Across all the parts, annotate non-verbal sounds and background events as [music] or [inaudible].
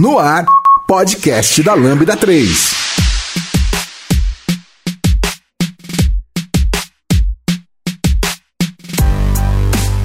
No ar, podcast da Lambda 3.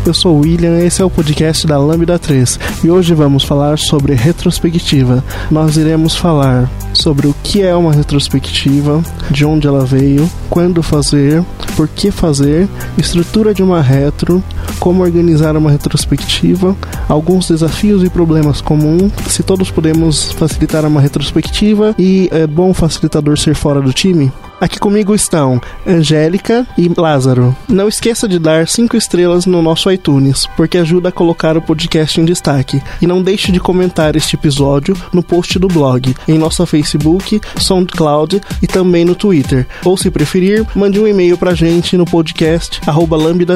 Eu sou o William, esse é o podcast da Lambda 3 e hoje vamos falar sobre retrospectiva. Nós iremos falar sobre o que é uma retrospectiva, de onde ela veio, quando fazer, por que fazer, estrutura de uma retro, como organizar uma retrospectiva, alguns desafios e problemas comuns, se todos podemos facilitar uma retrospectiva e é bom facilitador ser fora do time. Aqui comigo estão Angélica e Lázaro. Não esqueça de dar 5 estrelas no nosso iTunes, porque ajuda a colocar o podcast em destaque. E não deixe de comentar este episódio no post do blog, em nosso Facebook, SoundCloud e também no Twitter. Ou se preferir, mande um e-mail pra gente no podcast lambda.com.br.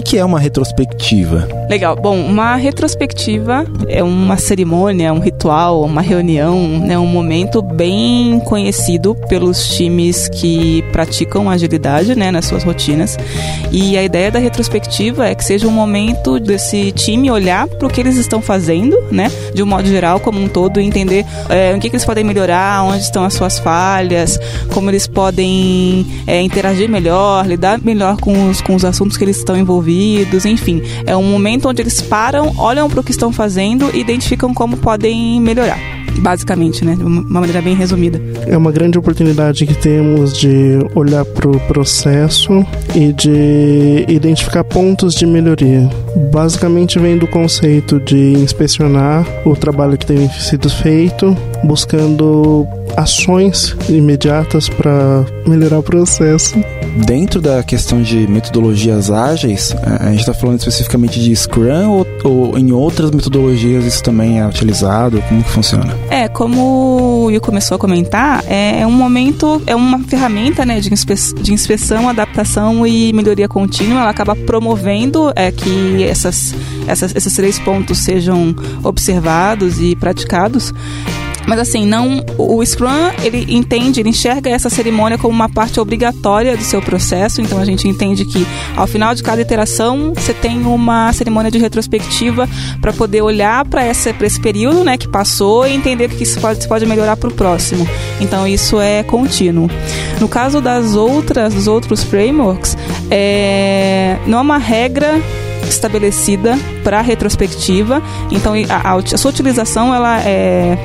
que é uma retrospectiva. Legal. Bom, uma retrospectiva é uma cerimônia, um ritual, uma reunião, né, um momento bem conhecido pelos times que praticam agilidade né, nas suas rotinas. E a ideia da retrospectiva é que seja um momento desse time olhar para o que eles estão fazendo, né, de um modo geral, como um todo, e entender é, o que, que eles podem melhorar, onde estão as suas falhas, como eles podem é, interagir melhor, lidar melhor com os, com os assuntos que eles estão envolvidos, enfim. É um momento onde eles param, olham para o que estão fazendo e identificam como podem melhorar basicamente, né? De uma maneira bem resumida. É uma grande oportunidade que temos de olhar para o processo e de identificar pontos de melhoria. Basicamente vem do conceito de inspecionar o trabalho que tem sido feito, buscando ações imediatas para melhorar o processo. Dentro da questão de metodologias ágeis, a gente está falando especificamente de Scrum ou, ou, em outras metodologias isso também é utilizado? Como que funciona? É, como o Will começou a comentar, é um momento, é uma ferramenta né, de, inspe de inspeção, adaptação e melhoria contínua. Ela acaba promovendo é, que essas, essas, esses três pontos sejam observados e praticados. Mas assim, não o Scrum, ele entende, ele enxerga essa cerimônia como uma parte obrigatória do seu processo, então a gente entende que ao final de cada iteração, você tem uma cerimônia de retrospectiva para poder olhar para esse período, né, que passou e entender o que se pode, se pode melhorar para o próximo. Então isso é contínuo. No caso das outras, dos outros frameworks, é, não é uma regra estabelecida para retrospectiva, então a, a, a sua utilização ela é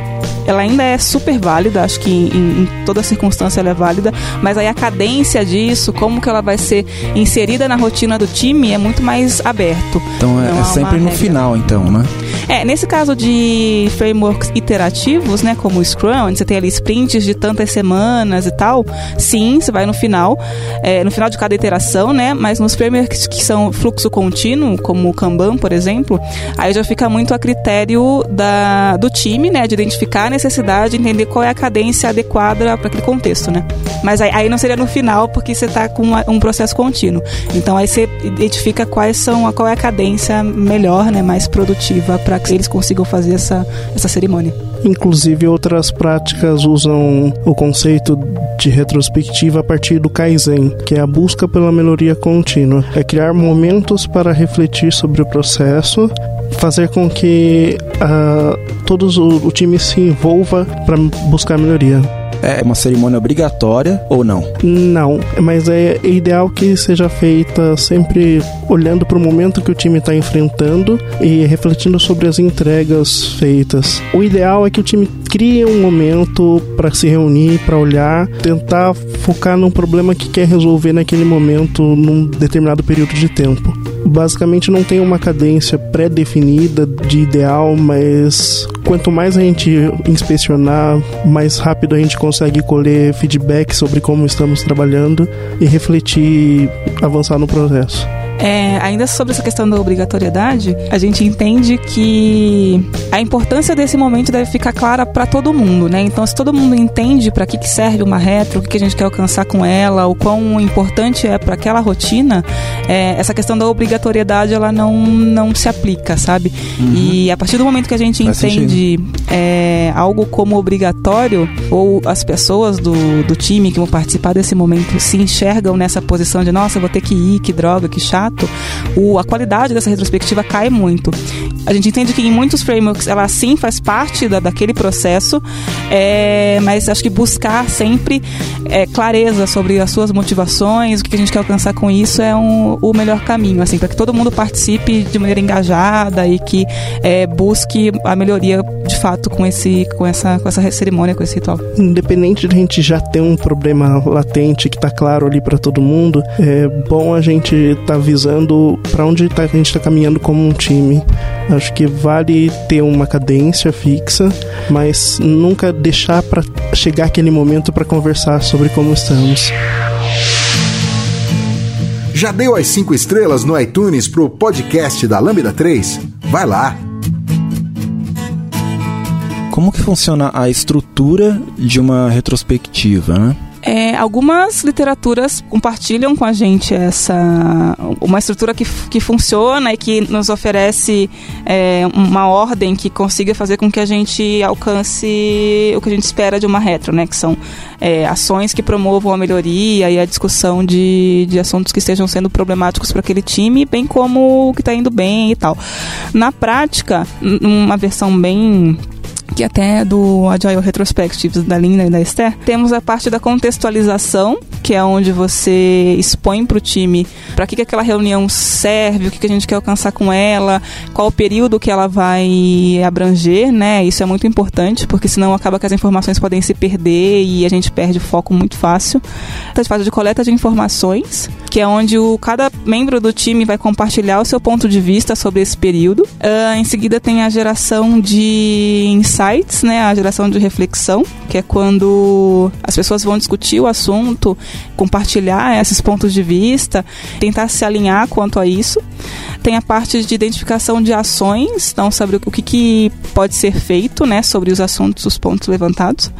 ela ainda é super válida, acho que em, em, toda circunstância ela é válida, mas aí a cadência disso, como que ela vai ser inserida na rotina do time é muito mais aberto. Então é, é sempre no regra. final, então, né? É, nesse caso de frameworks iterativos, né, como o Scrum, onde você tem ali sprints de tantas semanas e tal, sim, você vai no final, é, no final de cada iteração, né, mas nos frameworks que são fluxo contínuo, como o Kanban, por exemplo, aí já fica muito a critério da, do time, né, de identificar necessidade, entender qual é a cadência adequada para aquele contexto, né. Mas aí, aí, não seria no final, porque você está com uma, um processo contínuo. Então aí você identifica quais são, qual é a cadência melhor, né, mais produtiva para que eles consigam fazer essa, essa cerimônia. Inclusive, outras práticas usam o conceito de retrospectiva a partir do Kaizen, que é a busca pela melhoria contínua. É criar momentos para refletir sobre o processo, fazer com que uh, todos o, o time se envolva para buscar melhoria é uma cerimônia obrigatória ou não? Não, mas é ideal que seja feita sempre olhando para o momento que o time está enfrentando e refletindo sobre as entregas feitas. O ideal é que o time crie um momento para se reunir, para olhar, tentar focar num problema que quer resolver naquele momento, num determinado período de tempo basicamente não tem uma cadência pré-definida de ideal, mas quanto mais a gente inspecionar, mais rápido a gente consegue colher feedback sobre como estamos trabalhando e refletir, avançar no processo. É, ainda sobre essa questão da obrigatoriedade, a gente entende que a importância desse momento deve ficar clara para todo mundo, né? Então, se todo mundo entende para que, que serve uma retro, o que, que a gente quer alcançar com ela, o quão importante é para aquela rotina, é, essa questão da obrigatoriedade ela não, não se aplica, sabe? Uhum. E a partir do momento que a gente Faz entende é, algo como obrigatório, ou as pessoas do, do time que vão participar desse momento se enxergam nessa posição de nossa, vou ter que ir, que droga, que chato, o, a qualidade dessa retrospectiva cai muito. A gente entende que em muitos frameworks ela sim faz parte da, daquele processo, é, mas acho que buscar sempre é, clareza sobre as suas motivações, o que a gente quer alcançar com isso é um, o melhor caminho, assim, para que todo mundo participe de maneira engajada e que é, busque a melhoria de fato com, esse, com, essa, com essa cerimônia, com esse ritual. Independente de a gente já ter um problema latente que está claro ali para todo mundo, é bom a gente estar tá visando para onde tá, a gente está caminhando como um time. Acho que vale ter uma cadência fixa, mas nunca deixar para chegar aquele momento para conversar sobre como estamos. Já deu as 5 estrelas no iTunes pro podcast da Lambda 3? Vai lá! Como que funciona a estrutura de uma retrospectiva, né? É, algumas literaturas compartilham com a gente essa uma estrutura que, que funciona e que nos oferece é, uma ordem que consiga fazer com que a gente alcance o que a gente espera de uma retro, né? Que são é, ações que promovam a melhoria e a discussão de, de assuntos que estejam sendo problemáticos para aquele time, bem como o que está indo bem e tal. Na prática, uma versão bem que até do Agile Retrospectives da Linda e da Esther, temos a parte da contextualização, que é onde você expõe para o time para que, que aquela reunião serve, o que, que a gente quer alcançar com ela, qual o período que ela vai abranger, né? Isso é muito importante, porque senão acaba que as informações podem se perder e a gente perde o foco muito fácil. Então, a faz de coleta de informações, que é onde o, cada membro do time vai compartilhar o seu ponto de vista sobre esse período. Uh, em seguida tem a geração de insights, né, a geração de reflexão, que é quando as pessoas vão discutir o assunto, compartilhar esses pontos de vista, tentar se alinhar quanto a isso. Tem a parte de identificação de ações, então sobre o que, que pode ser feito, né, sobre os assuntos, os pontos levantados.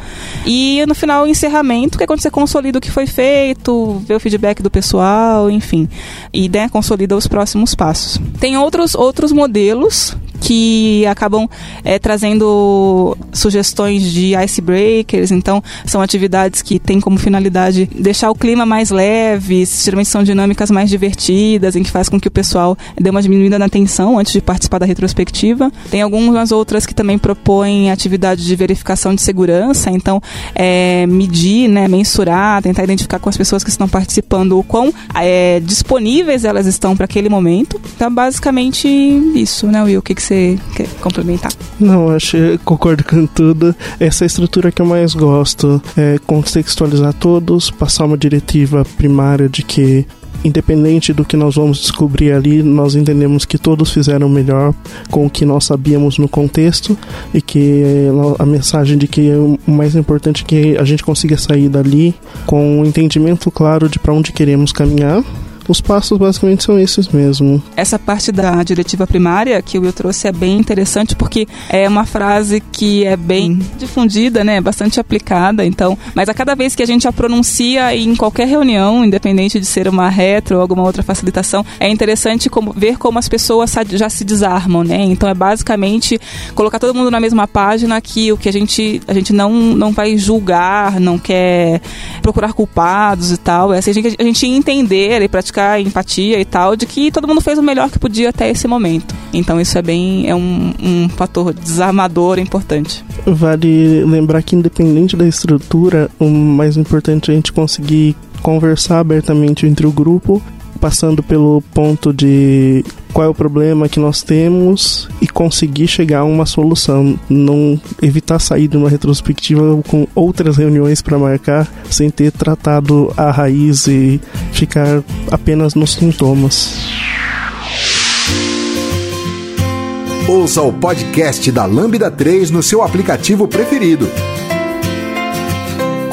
E no final o encerramento, que é quando você consolida o que foi feito, vê o feedback do pessoal, enfim, e né, consolida os próximos passos. Tem outros outros modelos que acabam é, trazendo sugestões de icebreakers, então são atividades que têm como finalidade deixar o clima mais leve, geralmente são dinâmicas mais divertidas, em que faz com que o pessoal dê uma diminuída na tensão antes de participar da retrospectiva. Tem algumas outras que também propõem atividades de verificação de segurança, então é, medir, né, mensurar, tentar identificar com as pessoas que estão participando o quão é, disponíveis elas estão para aquele momento. Então, basicamente isso, né, Will? O que, que você quer complementar? Não, acho concordo com tudo. Essa é a estrutura que eu mais gosto. É contextualizar todos, passar uma diretiva primária de que independente do que nós vamos descobrir ali, nós entendemos que todos fizeram melhor com o que nós sabíamos no contexto e que a mensagem de que o mais importante é que a gente consiga sair dali com um entendimento claro de para onde queremos caminhar os passos basicamente são esses mesmo. Essa parte da diretiva primária que o Will trouxe é bem interessante porque é uma frase que é bem difundida, né, bastante aplicada, então, mas a cada vez que a gente a pronuncia em qualquer reunião, independente de ser uma retro ou alguma outra facilitação, é interessante como, ver como as pessoas já se desarmam, né? Então é basicamente colocar todo mundo na mesma página que o que a gente a gente não não vai julgar, não quer procurar culpados e tal, é assim, a gente, a gente entender e praticar empatia e tal, de que todo mundo fez o melhor que podia até esse momento. Então isso é bem é um, um fator desarmador importante. Vale lembrar que independente da estrutura, o mais importante é a gente conseguir conversar abertamente entre o grupo passando pelo ponto de qual é o problema que nós temos e conseguir chegar a uma solução. Não evitar sair de uma retrospectiva com outras reuniões para marcar sem ter tratado a raiz e ficar apenas nos sintomas. Ouça o podcast da Lambda 3 no seu aplicativo preferido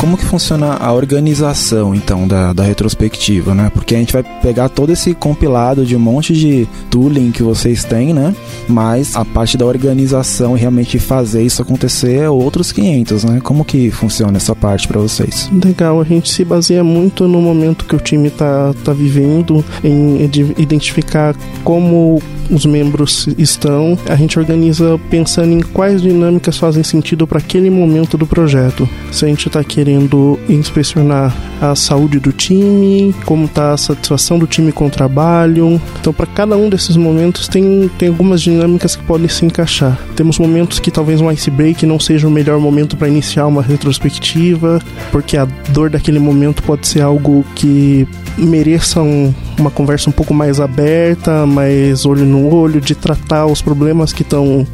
como que funciona a organização, então, da, da retrospectiva, né? Porque a gente vai pegar todo esse compilado de um monte de tooling que vocês têm, né? Mas a parte da organização e realmente fazer isso acontecer é outros 500, né? Como que funciona essa parte para vocês? Legal, a gente se baseia muito no momento que o time tá, tá vivendo, em identificar como os membros estão, a gente organiza pensando em quais dinâmicas fazem sentido para aquele momento do projeto. Se a gente está querendo inspecionar a saúde do time, como está a satisfação do time com o trabalho. Então, para cada um desses momentos, tem, tem algumas dinâmicas que podem se encaixar. Temos momentos que talvez um ice break não seja o melhor momento para iniciar uma retrospectiva, porque a dor daquele momento pode ser algo que mereça um, uma conversa um pouco mais aberta, mais olho no olho, de tratar os problemas que estão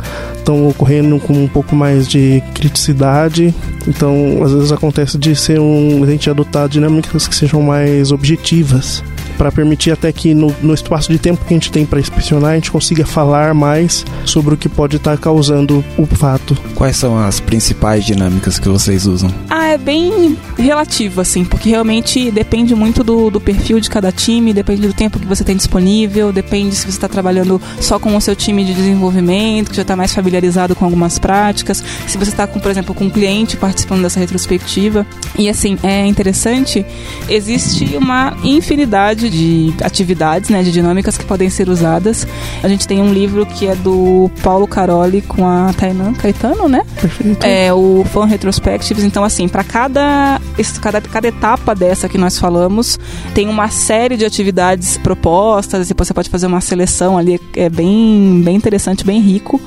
ocorrendo com um pouco mais de criticidade. Então, às vezes acontece de ser um, a gente adotar dinâmicas que sejam mais objetivas para permitir até que no, no, espaço de tempo que a gente tem para inspecionar a gente consiga falar mais sobre o que pode estar tá causando o fato. Quais são as principais dinâmicas que vocês usam? Ah, é bem relativo, assim, porque realmente depende muito do, do perfil de cada time, depende do tempo que você tem disponível, depende se você está trabalhando só com o seu time de desenvolvimento, que já está mais familiarizado com algumas práticas, se você está, por exemplo, com um cliente participando dessa retrospectiva. E assim, é interessante, existe uma infinidade de atividades, né, de dinâmicas que podem ser usadas. A gente tem um livro que é do Paulo Caroli com a Tainan Caetano, né? Perfeito. É o Fan Retrospectives. Então, assim, para cada, cada, cada etapa dessa que nós falamos, tem uma série de atividades propostas. Depois você pode fazer uma seleção ali, é bem, bem interessante, bem rico.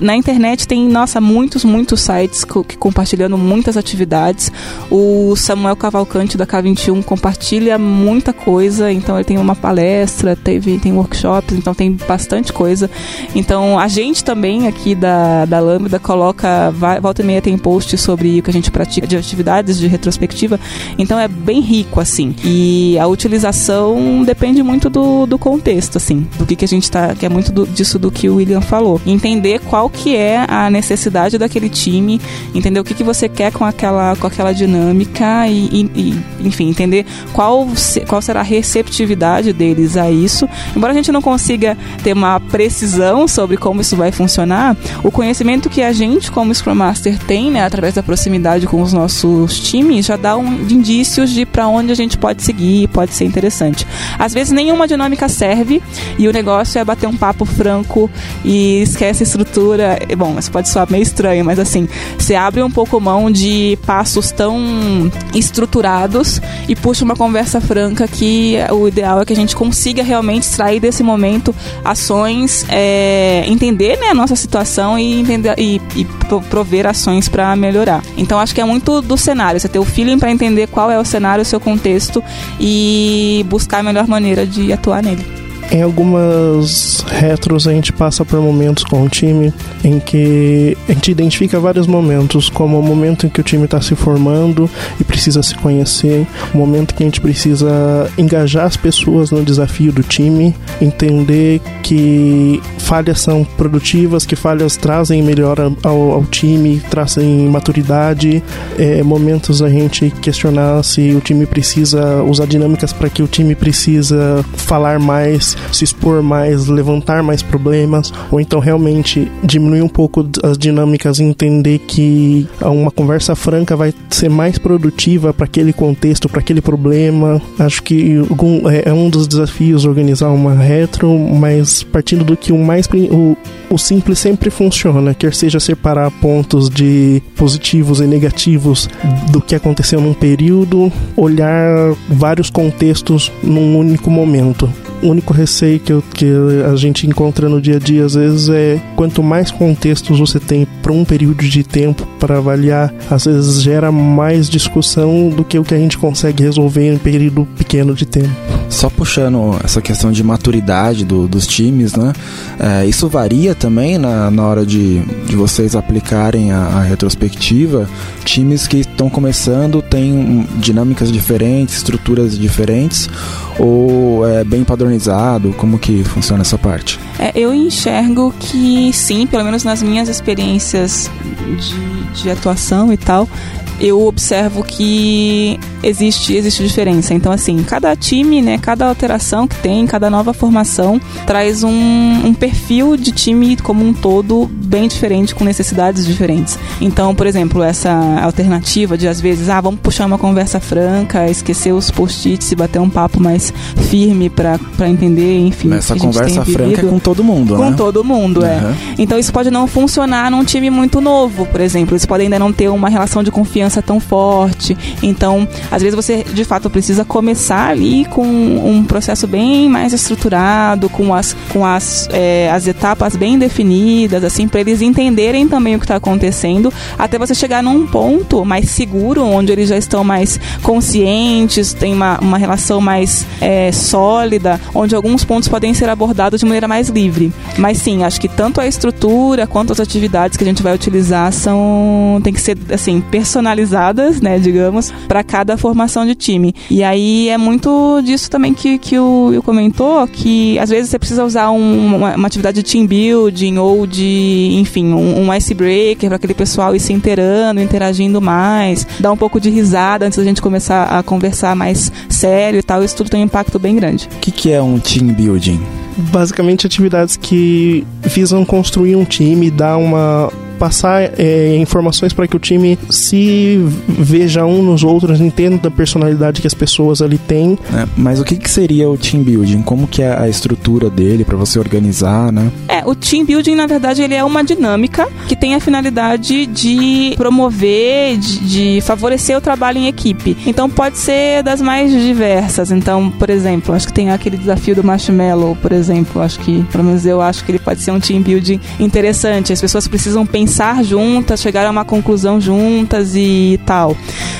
Na internet tem, nossa, muitos, muitos sites que compartilhando muitas atividades. O Samuel Cavalcante da K21 compartilha muita coisa. Então, ele tem uma palestra, teve, tem workshops, então tem bastante coisa. Então a gente também aqui da, da Lambda coloca, volta e meia tem post sobre o que a gente pratica de atividades de retrospectiva, então é bem rico assim. E a utilização depende muito do, do contexto, assim, do que, que a gente tá, que é muito do, disso do que o William falou. Entender qual que é a necessidade daquele time, entender o que, que você quer com aquela, com aquela dinâmica e, e, enfim, entender qual, qual será a receptividade receptividade deles a isso. Embora a gente não consiga ter uma precisão sobre como isso vai funcionar, o conhecimento que a gente, como Scrum Master, tem, né, através da proximidade com os nossos times, já dá um, indícios de para onde a gente pode seguir, pode ser interessante. Às vezes nenhuma dinâmica serve e o negócio é bater um papo franco e esquece a estrutura. Bom, isso pode soar meio estranho, mas assim, você abre um pouco mão de passos tão estruturados e puxa uma conversa franca que o ideal é que a gente consiga realmente extrair desse momento ações, é, entender né, a nossa situação e, entender, e, e prover ações para melhorar. Então acho que é muito do cenário, você ter o feeling para entender qual é o cenário, o seu contexto e buscar a melhor maneira de atuar nele. Em algumas retros a gente passa por momentos com o time em que a gente identifica vários momentos, como o momento em que o time está se formando e precisa se conhecer, o momento que a gente precisa engajar as pessoas no desafio do time, entender que falhas são produtivas, que falhas trazem melhora ao, ao time, trazem maturidade, é, momentos a gente questionar se o time precisa usar dinâmicas para que o time precisa falar mais se expor mais, levantar mais problemas, ou então realmente diminuir um pouco as dinâmicas e entender que uma conversa franca vai ser mais produtiva para aquele contexto, para aquele problema. Acho que é, é um dos desafios organizar uma retro, mas partindo do que o mais o, o simples sempre funciona, quer seja separar pontos de positivos e negativos do que aconteceu num período, olhar vários contextos num único momento. O único receio que, eu, que a gente encontra no dia a dia às vezes é quanto mais contextos você tem para um período de tempo para avaliar, às vezes gera mais discussão do que o que a gente consegue resolver em um período pequeno de tempo. Só puxando essa questão de maturidade do, dos times, né? É, isso varia também na, na hora de, de vocês aplicarem a, a retrospectiva. Times que estão começando têm dinâmicas diferentes, estruturas diferentes, ou é bem padronizado? Como que funciona essa parte? É, eu enxergo que sim, pelo menos nas minhas experiências de, de atuação e tal, eu observo que existe existe diferença. Então assim, cada time, né, cada alteração que tem, cada nova formação traz um, um perfil de time como um todo bem diferente, com necessidades diferentes. Então, por exemplo, essa alternativa de às vezes, ah, vamos puxar uma conversa franca, esquecer os post-its e bater um papo mais firme para entender, enfim. Essa conversa franca é com todo mundo, com né? Com todo mundo, uhum. é. Então isso pode não funcionar num time muito novo, por exemplo. Eles podem ainda não ter uma relação de confiança tão forte. Então, às vezes você de fato precisa começar ali com um processo bem mais estruturado, com as, com as, é, as etapas bem definidas, assim, para eles entenderem também o que está acontecendo, até você chegar num ponto mais seguro, onde eles já estão mais conscientes, tem uma, uma relação mais é, sólida, onde alguns pontos podem ser abordados de maneira mais livre. Mas sim, acho que tanto a estrutura quanto as atividades que a gente vai utilizar são tem que ser assim personalizadas, né, digamos, para cada formação de time. E aí é muito disso também que, que o Will comentou, que às vezes você precisa usar um, uma, uma, atividade de team building ou de, enfim, um, um icebreaker para aquele pessoal ir se inteirando, interagindo mais, dar um pouco de risada antes da gente começar a conversar mais sério e tal. Isso tudo tem um impacto bem grande. O que, que é um team building? Basicamente atividades que visam construir um time, dar uma passar é, informações para que o time se veja um nos outros, entenda a personalidade que as pessoas ali têm. É, mas o que, que seria o team building? Como que é a estrutura dele para você organizar, né? É, o team building na verdade ele é uma dinâmica que tem a finalidade de promover, de, de favorecer o trabalho em equipe. Então pode ser das mais diversas. Então, por exemplo, acho que tem aquele desafio do marshmallow, por exemplo. Acho que, pelo menos eu acho que ele pode ser um team building interessante. As pessoas precisam pensar pensar juntas, chegar a uma conclusão juntas e tal.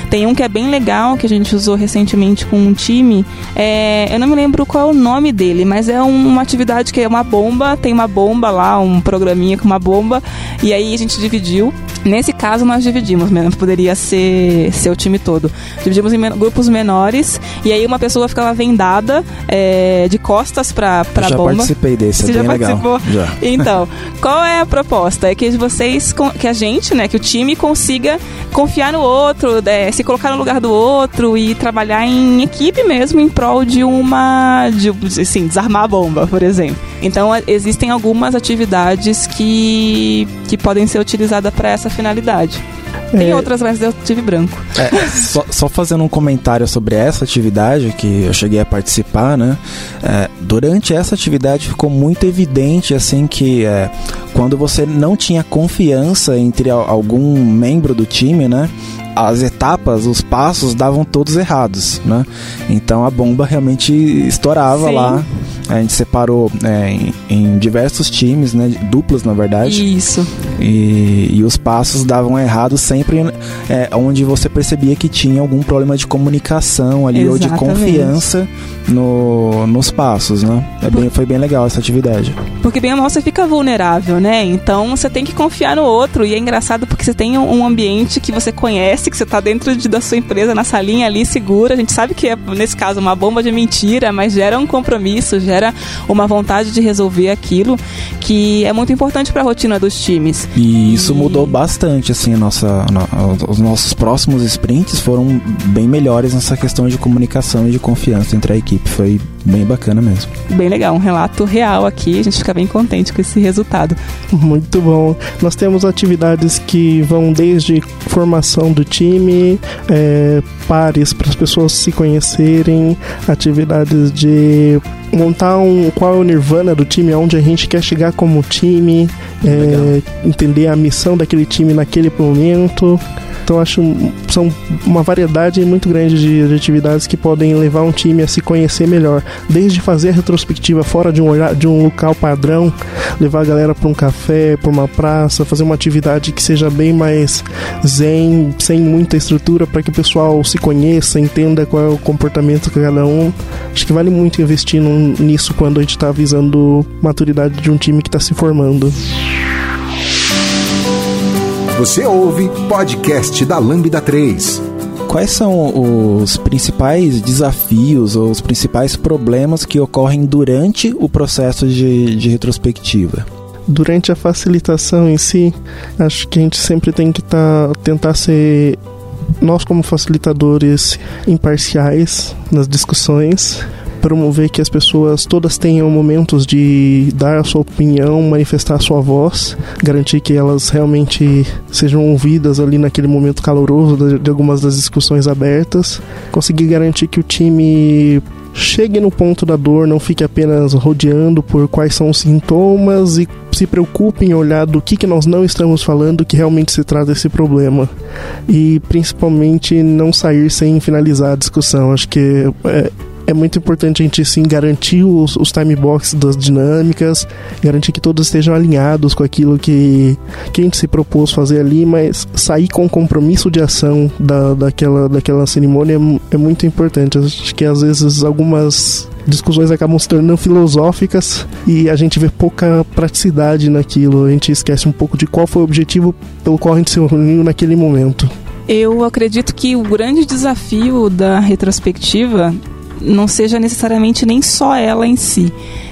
Tem um que é bem legal que a gente usou recentemente com um time. É, eu não me lembro qual é o nome dele, mas é uma atividade que é uma bomba, tem uma bomba lá, um programinha com uma bomba, e aí a gente dividiu. Nesse caso nós dividimos, mesmo poderia ser, ser o time todo. Dividimos em grupos menores e aí uma pessoa ficava vendada é, de costas para para bomba. Já participei desse, é Você é já participou? Legal. Já. Então, qual é a proposta? É que vocês que a gente, né, que o time consiga confiar no outro, é, se colocar no lugar do outro e trabalhar em equipe mesmo em prol de uma, de, assim, desarmar a bomba, por exemplo. Então existem algumas atividades que, que podem ser utilizadas para essa finalidade. Tem é... outras, mas eu tive branco. É, só, só, fazendo um comentário sobre essa atividade que eu cheguei a participar, né? É, durante essa atividade ficou muito evidente assim que é, quando você não tinha confiança entre algum membro do time, né? as etapas, os passos davam todos errados, né? Então a bomba realmente estourava Sim. lá. A gente separou é, em, em, diversos times, né? Duplas, na verdade. Isso. E, e os passos davam errado sempre é, onde você percebia que tinha algum problema de comunicação ali Exatamente. ou de confiança no, nos passos, né? É bem, foi bem legal essa atividade. Porque bem a mal você fica vulnerável, né? Então você tem que confiar no outro. E é engraçado porque você tem um ambiente que você conhece, que você tá dentro de, da sua empresa, na salinha ali, segura. A gente sabe que é, nesse caso, uma bomba de mentira, mas gera um compromisso, gera uma vontade de resolver aquilo que é muito importante para a rotina dos times. E isso e... mudou bastante, assim, nossa, os nossos próximos sprints foram bem melhores nessa questão de comunicação e de confiança entre a equipe. Foi bem bacana mesmo. Bem legal, um relato real aqui, a gente fica bem contente com esse resultado. Muito bom. Nós temos atividades que vão desde formação do time, é, pares para as pessoas se conhecerem, atividades de montar um qual é o nirvana do time, aonde a gente quer chegar como time, é, entender a missão daquele time naquele momento. Então acho são uma variedade muito grande de, de, atividades que podem levar um time a se conhecer melhor, desde fazer a retrospectiva fora de um de um local padrão, levar a galera para um café, para uma praça, fazer uma atividade que seja bem mais zen, sem muita estrutura para que o pessoal se conheça, entenda qual é o comportamento de cada um. Acho que vale muito investir num, nisso quando a gente está visando maturidade de um time que está se formando. Você ouve podcast da Lambda 3. Quais são os principais desafios ou os principais problemas que ocorrem durante o processo de, de retrospectiva? Durante a facilitação em si, acho que a gente sempre tem que tá, tentar ser nós como facilitadores imparciais nas discussões promover que as pessoas todas tenham momentos de dar a sua opinião, manifestar a sua voz, garantir que elas realmente sejam ouvidas ali naquele momento caloroso de, algumas das discussões abertas, conseguir garantir que o time chegue no ponto da dor, não fique apenas rodeando por quais são os sintomas e se preocupe em olhar do que, que nós não estamos falando que realmente se trata desse problema. E principalmente não sair sem finalizar a discussão. Acho que é, é muito importante a gente sim garantir os, os time boxes das dinâmicas, garantir que todos estejam alinhados com aquilo que, que a gente se propôs fazer ali, mas sair com compromisso de ação da, daquela, daquela cerimônia é, é muito importante. Acho que às vezes algumas discussões acabam se tornando filosóficas e a gente vê pouca praticidade naquilo. A gente esquece um pouco de qual foi o objetivo pelo qual a gente se reuniu naquele momento. Eu acredito que o grande desafio da retrospectiva não seja necessariamente nem só ela em si.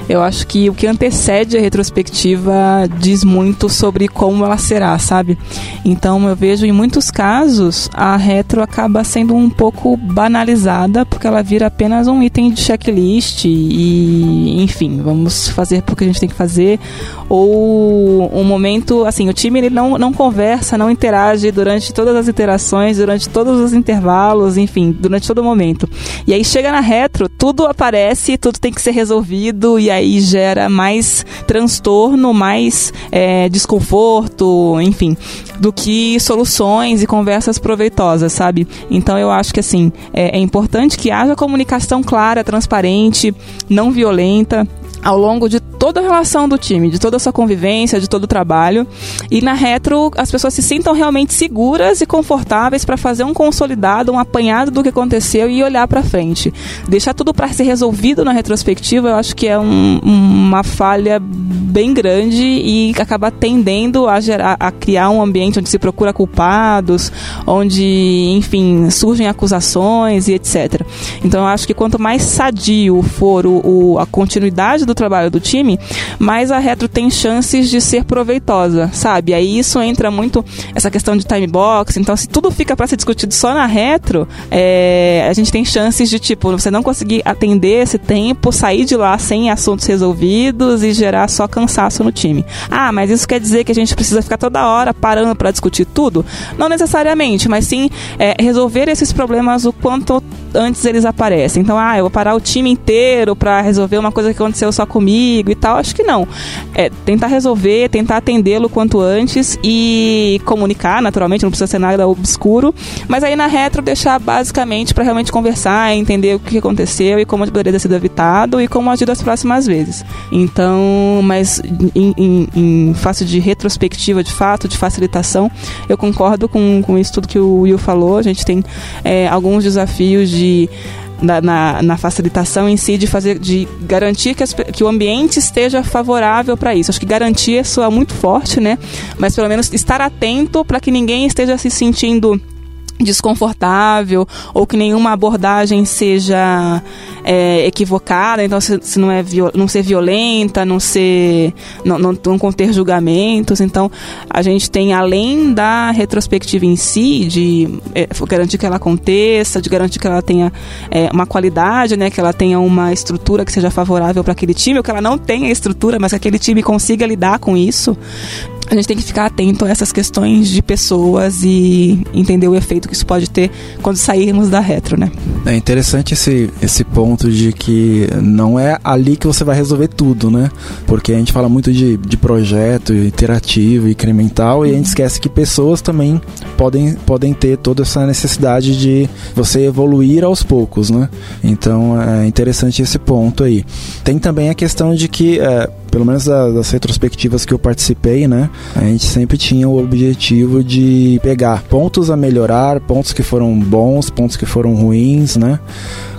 Eu acho que o que antecede a retrospectiva diz muito sobre como ela será, sabe? Então eu vejo em muitos casos a retro acaba sendo um pouco banalizada porque ela vira apenas um item de checklist e, enfim, vamos fazer porque a gente tem que fazer. Ou um momento, assim, o time ele não, não conversa, não interage durante todas as interações, durante todos os intervalos, enfim, durante todo o momento. E aí chega na retro, tudo aparece, tudo tem que ser resolvido e aí aí gera mais transtorno, mais é, desconforto, enfim, do que soluções e conversas proveitosas, sabe? Então eu acho que assim é, é importante que haja comunicação clara, transparente, não violenta ao longo de toda a relação do time, de toda a sua convivência, de todo o trabalho. E na retro, as pessoas se sintam realmente seguras e confortáveis para fazer um consolidado, um apanhado do que aconteceu e olhar para frente. Deixar tudo para ser resolvido na retrospectiva, eu acho que é um, uma falha bem grande e acaba tendendo a, gerar, a criar um ambiente onde se procura culpados, onde, enfim, surgem acusações e etc. Então eu acho que quanto mais sadio for o, o, a continuidade do trabalho do time, mais a retro tem chances de ser proveitosa, sabe? Aí isso entra muito essa questão de time box. Então, se tudo fica para ser discutido só na retro, é, a gente tem chances de tipo você não conseguir atender esse tempo, sair de lá sem assuntos resolvidos e gerar só cansaço no time. Ah, mas isso quer dizer que a gente precisa ficar toda hora parando para discutir tudo? Não necessariamente, mas sim é, resolver esses problemas o quanto antes eles aparecem. Então, ah, eu vou parar o time inteiro para resolver uma coisa que aconteceu só comigo e tal. Acho que não. É tentar resolver, tentar atendê-lo quanto antes e comunicar, naturalmente, não precisa ser nada obscuro. Mas aí na retro deixar basicamente para realmente conversar, entender o que aconteceu e como poderia ter sido evitado e como agir das próximas vezes. Então, mas em, em, em face de retrospectiva, de fato, de facilitação, eu concordo com, com isso tudo que o Will falou. A gente tem é, alguns desafios de na, na, na, facilitação em si de fazer de garantir que, as, que o ambiente esteja favorável para isso. Acho que garantir soa muito forte, né? Mas pelo menos estar atento para que ninguém esteja se sentindo desconfortável ou que nenhuma abordagem seja é, equivocada. Então se, se, não é não ser violenta não ser não, não, não, conter julgamentos. Então a gente tem além da retrospectiva em si de é, garantir que ela aconteça de garantir que ela tenha é, uma qualidade né que ela tenha uma estrutura que seja favorável para aquele time ou que ela não tenha estrutura mas que aquele time consiga lidar com isso a gente tem que ficar atento a essas questões de pessoas e entender o efeito que isso pode ter quando sairmos da retro, né? É interessante esse, esse ponto de que não é ali que você vai resolver tudo, né? Porque a gente fala muito de, de projeto interativo, incremental, e a gente esquece que pessoas também podem, podem ter toda essa necessidade de você evoluir aos poucos, né? Então é interessante esse ponto aí. Tem também a questão de que é, pelo menos das retrospectivas que eu participei, né? A gente sempre tinha o objetivo de pegar pontos a melhorar, pontos que foram bons, pontos que foram ruins, né?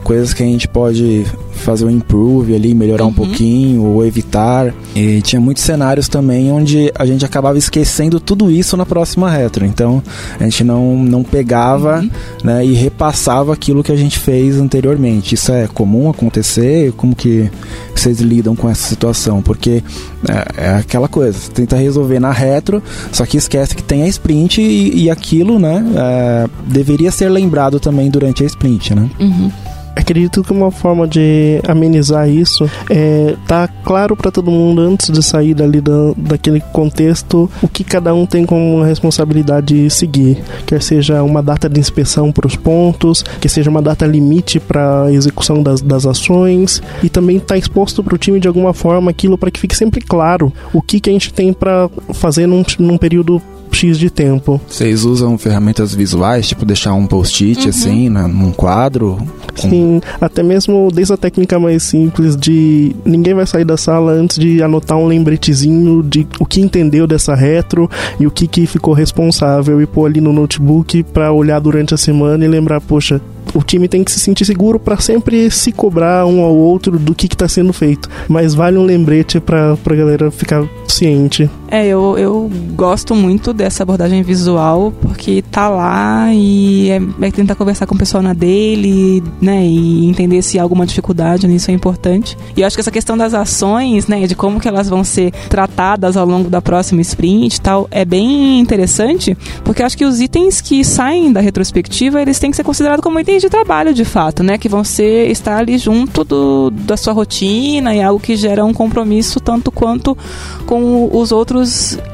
Coisas que a gente pode fazer um improve ali, melhorar uhum. um pouquinho ou evitar. E tinha muitos cenários também onde a gente acabava esquecendo tudo isso na próxima retro. Então a gente não, não pegava uhum. né, e repassava aquilo que a gente fez anteriormente. Isso é comum acontecer? Como que vocês lidam com essa situação? Porque é, é aquela coisa, você tenta resolver na retro, só que esquece que tem a sprint e, e aquilo, né, é, deveria ser lembrado também durante a sprint, né? Uhum. Acredito que uma forma de amenizar isso é tá claro para todo mundo antes de sair dali da, daquele contexto o que cada um tem como responsabilidade seguir, quer seja uma data de inspeção para os pontos, que seja uma data limite para execução das, das ações e também tá exposto para o time de alguma forma aquilo para que fique sempre claro o que, que a gente tem para fazer num, num período X de tempo. Vocês usam ferramentas visuais, tipo deixar um post-it Uhum. assim, né, num quadro? Com- Sim, até mesmo desde a técnica mais simples de ninguém vai sair da sala antes de anotar um lembretezinho de o que entendeu dessa retro e o que, que ficou responsável e pôr ali no notebook pra olhar durante a semana e lembrar, poxa, o time tem que se sentir seguro pra sempre se cobrar um ao outro do que, que tá sendo feito. Mas vale um lembrete pra, pra galera ficar ciente. É, eu, eu gosto muito dessa abordagem visual, porque tá lá e é, é tentar conversar com o pessoal na dele, né, e entender se há alguma dificuldade nisso é importante. E eu acho que essa questão das ações, né, de como que elas vão ser tratadas ao longo da próxima sprint e tal, é bem interessante, porque eu acho que os itens que saem da retrospectiva, eles têm que ser considerados como itens de trabalho, de fato, né, que vão ser, estar ali junto do, da sua rotina e algo que gera um compromisso tanto quanto com os outros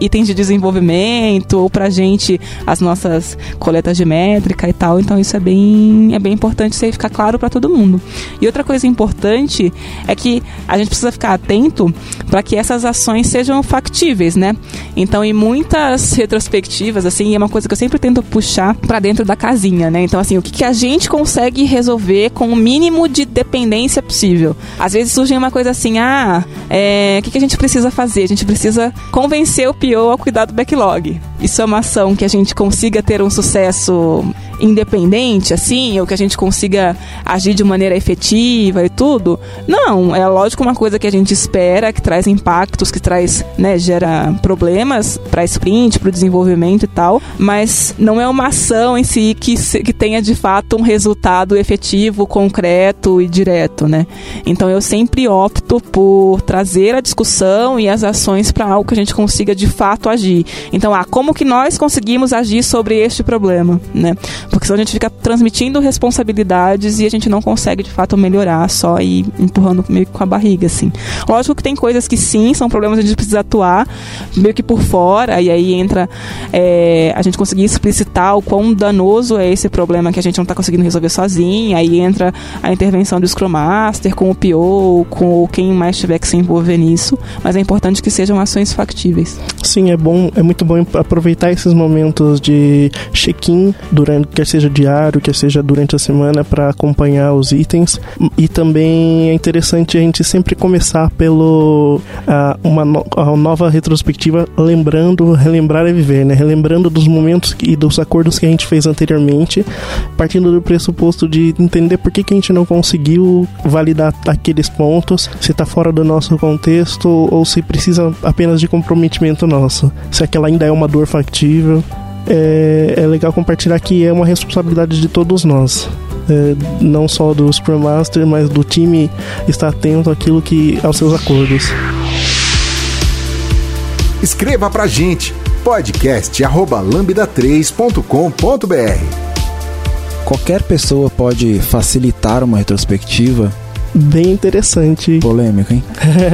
itens de desenvolvimento ou pra gente as nossas coletas de métrica e tal. Então isso é bem é bem importante isso aí ficar claro para todo mundo. E outra coisa importante é que a gente precisa ficar atento para que essas ações sejam factíveis, né? Então em muitas [laughs] retrospectivas assim, é uma coisa que eu sempre tento puxar para dentro da casinha, né? Então assim, o que, que a gente consegue resolver com o mínimo de dependência possível? Às vezes surge uma coisa assim, ah, é, o que, que a gente precisa fazer? A gente precisa convencer o PO a cuidar do backlog. Isso é uma ação que a gente consiga ter um sucesso independente, assim, ou que a gente consiga agir de maneira efetiva e tudo. Não, é lógico uma coisa que a gente espera, que traz impactos, que traz, né, gera problemas para sprint, para o desenvolvimento e tal, mas não é uma ação em si que, que tenha de fato um resultado efetivo, concreto e direto, né? Então eu sempre opto por trazer a discussão e as ações para algo que a gente consiga de fato agir. Então, ah, como que nós conseguimos agir sobre este problema, né? Porque senão a gente fica transmitindo responsabilidades e a gente não consegue de fato melhorar, só ir empurrando meio que com a barriga, assim. Lógico que tem coisas que sim, são problemas que a gente precisa atuar meio que por fora, e aí entra é, a gente conseguir explicitar o quão danoso é esse problema que a gente não está conseguindo resolver sozinho, aí entra a intervenção do Scrum Master, com o PO, com quem mais tiver que se envolver nisso, mas é importante que sejam ações factíveis. Sim, é bom, é muito bom aproveitar esses momentos de check-in durante, quer seja diário, quer seja durante a semana, para acompanhar os itens. E também é interessante a gente sempre começar pelo ah, uma no- a nova retrospectiva, lembrando, relembrar é viver, né? Relembrando dos momentos e dos acordos que a gente fez anteriormente, partindo do pressuposto de entender por que, que a gente não conseguiu validar aqueles pontos, se está fora do nosso contexto ou se precisa apenas de comprometimento nosso, se aquela ainda é uma dor factível. É, é legal compartilhar que é uma responsabilidade de todos nós. É, não só do Scrum Master, mas do time estar atento àquilo que aos seus acordos. Escreva pra gente podcast@lambda3.com.br. Qualquer pessoa pode facilitar uma retrospectiva Bem interessante. polêmica, hein?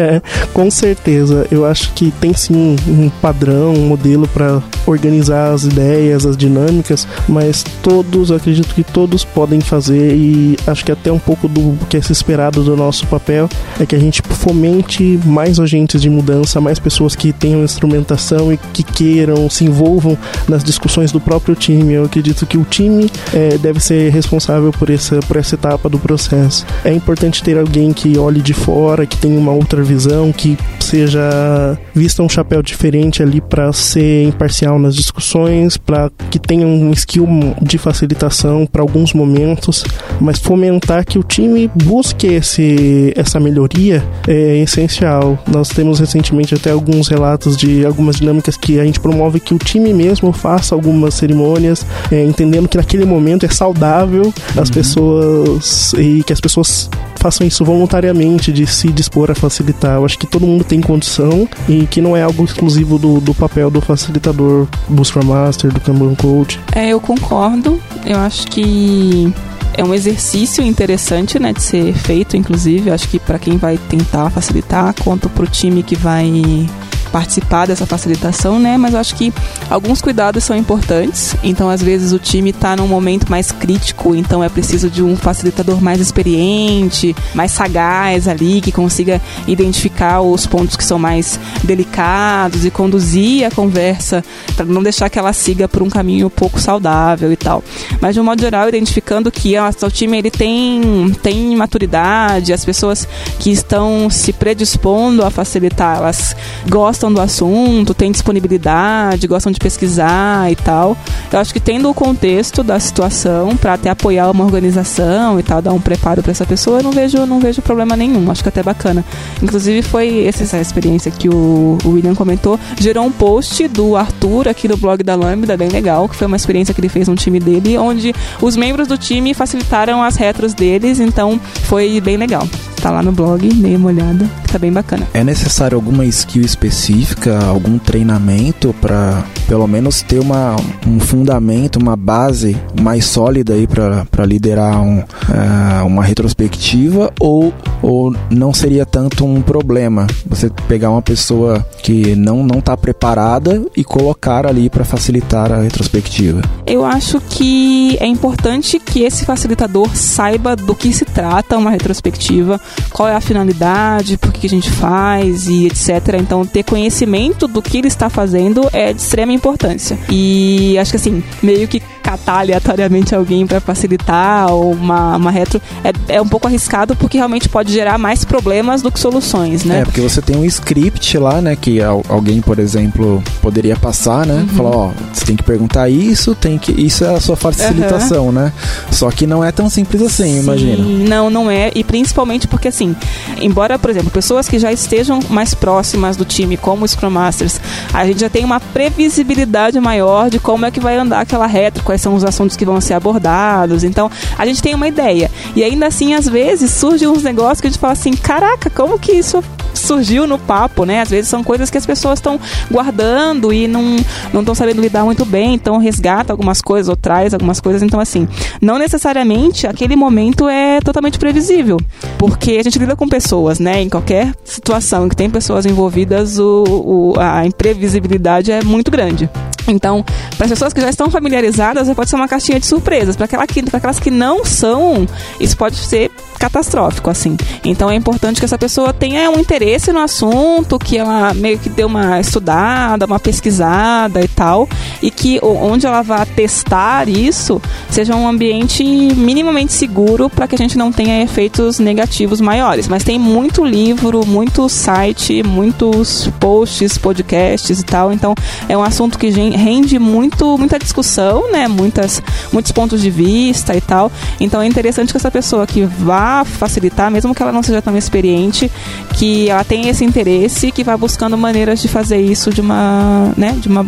[laughs] Com certeza, eu acho que tem sim um padrão, um modelo para organizar as ideias, as dinâmicas, mas todos, acredito que todos podem fazer e acho que até um pouco do que é esperado do nosso papel é que a gente fomente mais agentes de mudança, mais pessoas que tenham instrumentação e que queiram, se envolvam nas discussões do próprio time. Eu acredito que o time eh, deve ser responsável por essa, por essa etapa do processo. É importante ter alguém que olhe de fora, que tenha uma outra visão, que seja, vista um chapéu diferente ali para ser imparcial nas discussões, para que tenha um skill de facilitação para alguns momentos, mas fomentar que o time busque esse, essa melhoria é essencial. Nós temos recentemente até alguns relatos de algumas dinâmicas que a gente promove que o time mesmo faça algumas cerimônias, é, entendendo que naquele momento é saudável as uhum. pessoas e que as pessoas façam isso voluntariamente, de se dispor a facilitar. Eu acho que todo mundo tem condição e que não é algo exclusivo do, do papel do facilitador, do Scrum Master, do Kanban Coach. É, eu concordo. Eu acho que é um exercício interessante, né, de ser feito, inclusive. Acho que para quem vai tentar facilitar, quanto para o time que vai participar dessa facilitação, né? Mas eu acho que alguns cuidados são importantes. Então, às vezes, o time está num momento mais crítico, então é preciso de um facilitador mais experiente, mais sagaz ali, que consiga identificar os pontos que são mais delicados e conduzir a conversa para não deixar que ela siga por um caminho pouco saudável e tal. Mas, de um modo geral, identificando que o time ele tem, tem maturidade, as pessoas que estão se predispondo a facilitar, elas gostam gostam do assunto, têm disponibilidade, gostam de pesquisar e tal. Eu acho que tendo o contexto da situação para até apoiar uma organização e tal, dar um preparo para essa pessoa, eu não vejo, não vejo problema nenhum. Acho que até bacana. Inclusive foi essa experiência que o, William comentou, gerou um post do Arthur aqui no blog da Lambda, bem legal, que foi uma experiência que ele fez no time dele, onde os membros do time facilitaram as retros deles, então foi bem legal tá lá no blog, dê uma olhada, tá bem bacana. É necessário alguma skill específica, algum treinamento para pelo menos ter uma, um fundamento, uma base mais sólida aí para liderar um, uh, uma retrospectiva ou, ou não seria tanto um problema você pegar uma pessoa que não não está preparada e colocar ali para facilitar a retrospectiva? Eu acho que é importante que esse facilitador saiba do que se trata uma retrospectiva, qual é a finalidade, por que a gente faz e etc. Então, ter conhecimento do que ele está fazendo é de extrema importância. E acho que assim, meio que catar aleatoriamente alguém para facilitar ou uma, uma retro é, é um pouco arriscado porque realmente pode gerar mais problemas do que soluções, né? É, porque você tem um script lá, né, que alguém, por exemplo, poderia passar, né? Uhum. Falar, ó, você tem que perguntar isso, tem que. Isso é a sua facilitação, uhum. né? Só que não é tão simples assim, Sim, imagina. Não, não é. E principalmente porque assim, embora, por exemplo, pessoas que já estejam mais próximas do time, como os Scrum Masters, a gente já tem uma previsibilidade maior de como é que vai andar aquela retro, quais são os assuntos que vão ser abordados. Então, a gente tem uma ideia. E ainda assim, às vezes, surgem uns negócios que a gente fala assim: caraca, como que isso surgiu no papo, né? Às vezes são coisas que as pessoas estão guardando e não estão sabendo lidar muito bem, então resgata algumas coisas ou traz algumas coisas. Então, assim, não necessariamente aquele momento é totalmente previsível, porque a gente lida com pessoas, né? Em qualquer situação que tem pessoas envolvidas, o, o a imprevisibilidade é muito grande. Então, para as pessoas que já estão familiarizadas, pode ser uma caixinha de surpresas. Para aquela aquelas que não são, isso pode ser catastrófico, assim. Então é importante que essa pessoa tenha um interesse no assunto, que ela meio que dê uma estudada, uma pesquisada e tal, e que onde ela vá testar isso seja um ambiente minimamente seguro para que a gente não tenha efeitos negativos maiores. Mas tem muito livro, muito site, muitos posts, podcasts e tal, então é um assunto que rende muito, muita discussão, né? Muitas, muitos pontos de vista e tal. Então é interessante que essa pessoa que vá facilitar, mesmo que ela não seja tão experiente, que ela tenha esse interesse, que vá buscando maneiras de fazer isso de uma, né? De uma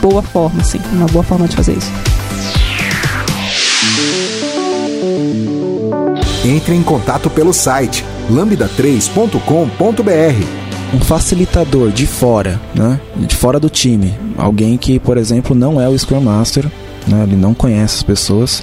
boa forma, assim, uma boa forma de fazer isso. Entre em contato pelo site lambda3.com.br um facilitador de fora, né? De fora do time. Alguém que, por exemplo, não é o Scrum Master, né? ele não conhece as pessoas,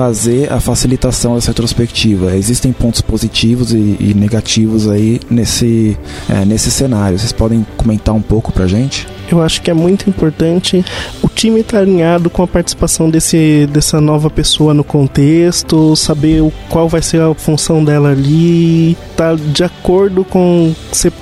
fazer a facilitação dessa retrospectiva. Existem pontos positivos e, e negativos aí nesse, é, nesse cenário. Vocês podem comentar um pouco pra gente? Eu acho que é muito importante o time estar alinhado com a participação desse, dessa nova pessoa no contexto, saber qual vai ser a função dela ali, estar tá de acordo com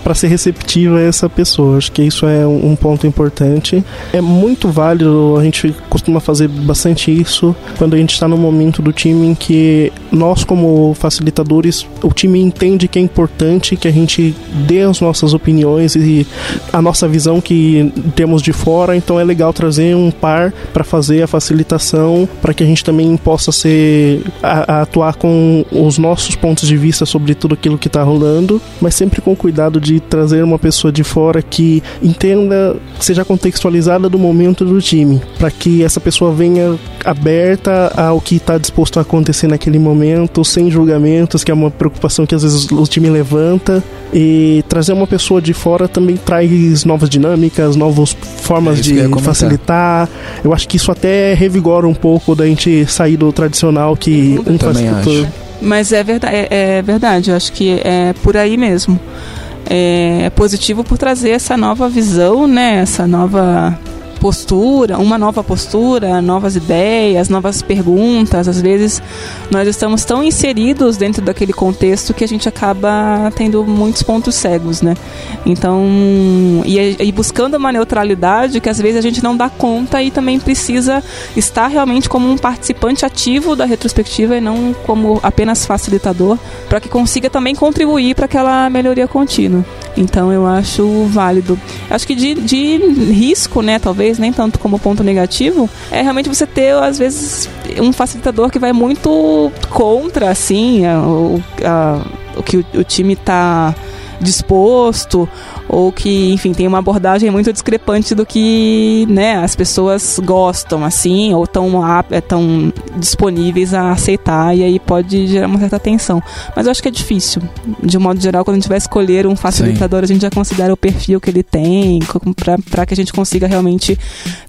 para ser receptiva a essa pessoa. Acho que isso é um ponto importante. É muito válido, a gente costuma fazer bastante isso quando a gente está no momento do time em que nós, como facilitadores, o time entende que é importante que a gente dê as nossas opiniões e a nossa visão que temos de fora, então é legal trazer um par para fazer a facilitação, para que a gente também possa ser a, a atuar com os nossos pontos de vista sobre tudo aquilo que está rolando, mas sempre com cuidado de trazer uma pessoa de fora que entenda, seja contextualizada do momento do time, para que essa pessoa venha aberta ao que está disposto a acontecer naquele momento, sem julgamentos, que é uma preocupação que às vezes o time levanta. E trazer uma pessoa de fora também traz novas dinâmicas, novas formas é de facilitar. Eu acho que isso até revigora um pouco da gente sair do tradicional que um facilitador. Mas é verdade, é, é verdade, eu acho que é por aí mesmo. É, é positivo por trazer essa nova visão, né? Essa nova postura, uma nova postura, novas ideias, novas perguntas. Às vezes nós estamos tão inseridos dentro daquele contexto que a gente acaba tendo muitos pontos cegos, né? Então, e, e buscando uma neutralidade que às vezes a gente não dá conta e também precisa estar realmente como um participante ativo da retrospectiva e não como apenas facilitador, para que consiga também contribuir para aquela melhoria contínua. Então eu acho válido. Acho que de, de risco, né, talvez, nem tanto como ponto negativo, é realmente você ter, às vezes, um facilitador que vai muito contra, assim, a, a, o que o, o time está disposto ou que, enfim, tem uma abordagem muito discrepante do que, né, as pessoas gostam, assim, ou tão, é, tão disponíveis a aceitar, e aí pode gerar uma certa tensão. Mas eu acho que é difícil. De um modo geral, quando a gente vai escolher um facilitador, Sim. a gente já considera o perfil que ele tem, para que a gente consiga realmente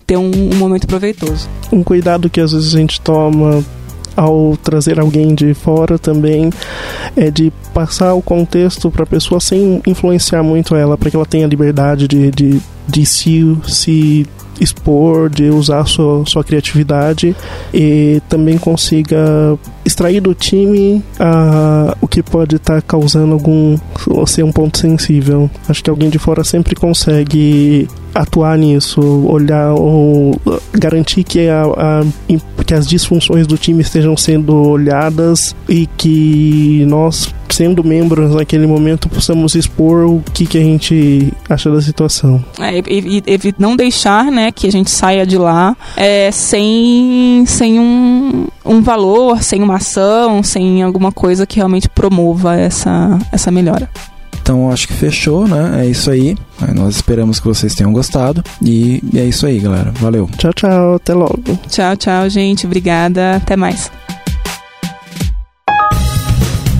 ter um, um momento proveitoso. Um cuidado que às vezes a gente toma ao trazer alguém de fora também é de passar o contexto para a pessoa sem influenciar muito ela, para que ela tenha liberdade de, de, de se, se expor, de usar sua, sua criatividade e também consiga extrair do time uh, o que pode estar tá causando algum ser um ponto sensível. Acho que alguém de fora sempre consegue atuar nisso, olhar ou garantir que, a, a, que as disfunções do time estejam sendo olhadas e que nós sendo membros naquele momento, possamos expor o que, que a gente acha da situação. É, e, e, não deixar né, que a gente saia de lá é, sem, sem um, um valor, sem uma ação, sem alguma coisa que realmente promova essa, essa melhora. Então acho que fechou, né? É isso aí. Nós esperamos que vocês tenham gostado. E é isso aí, galera. Valeu. Tchau, tchau. Até logo. Tchau, tchau, gente. Obrigada. Até mais.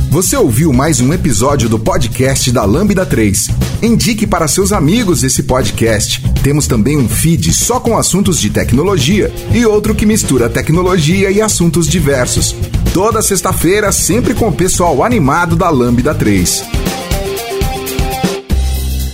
Você ouviu mais um episódio do podcast da Lambda 3. Indique para seus amigos esse podcast. Temos também um feed só com assuntos de tecnologia e outro que mistura tecnologia e assuntos diversos. Toda sexta-feira, sempre com o pessoal animado da Lambda 3.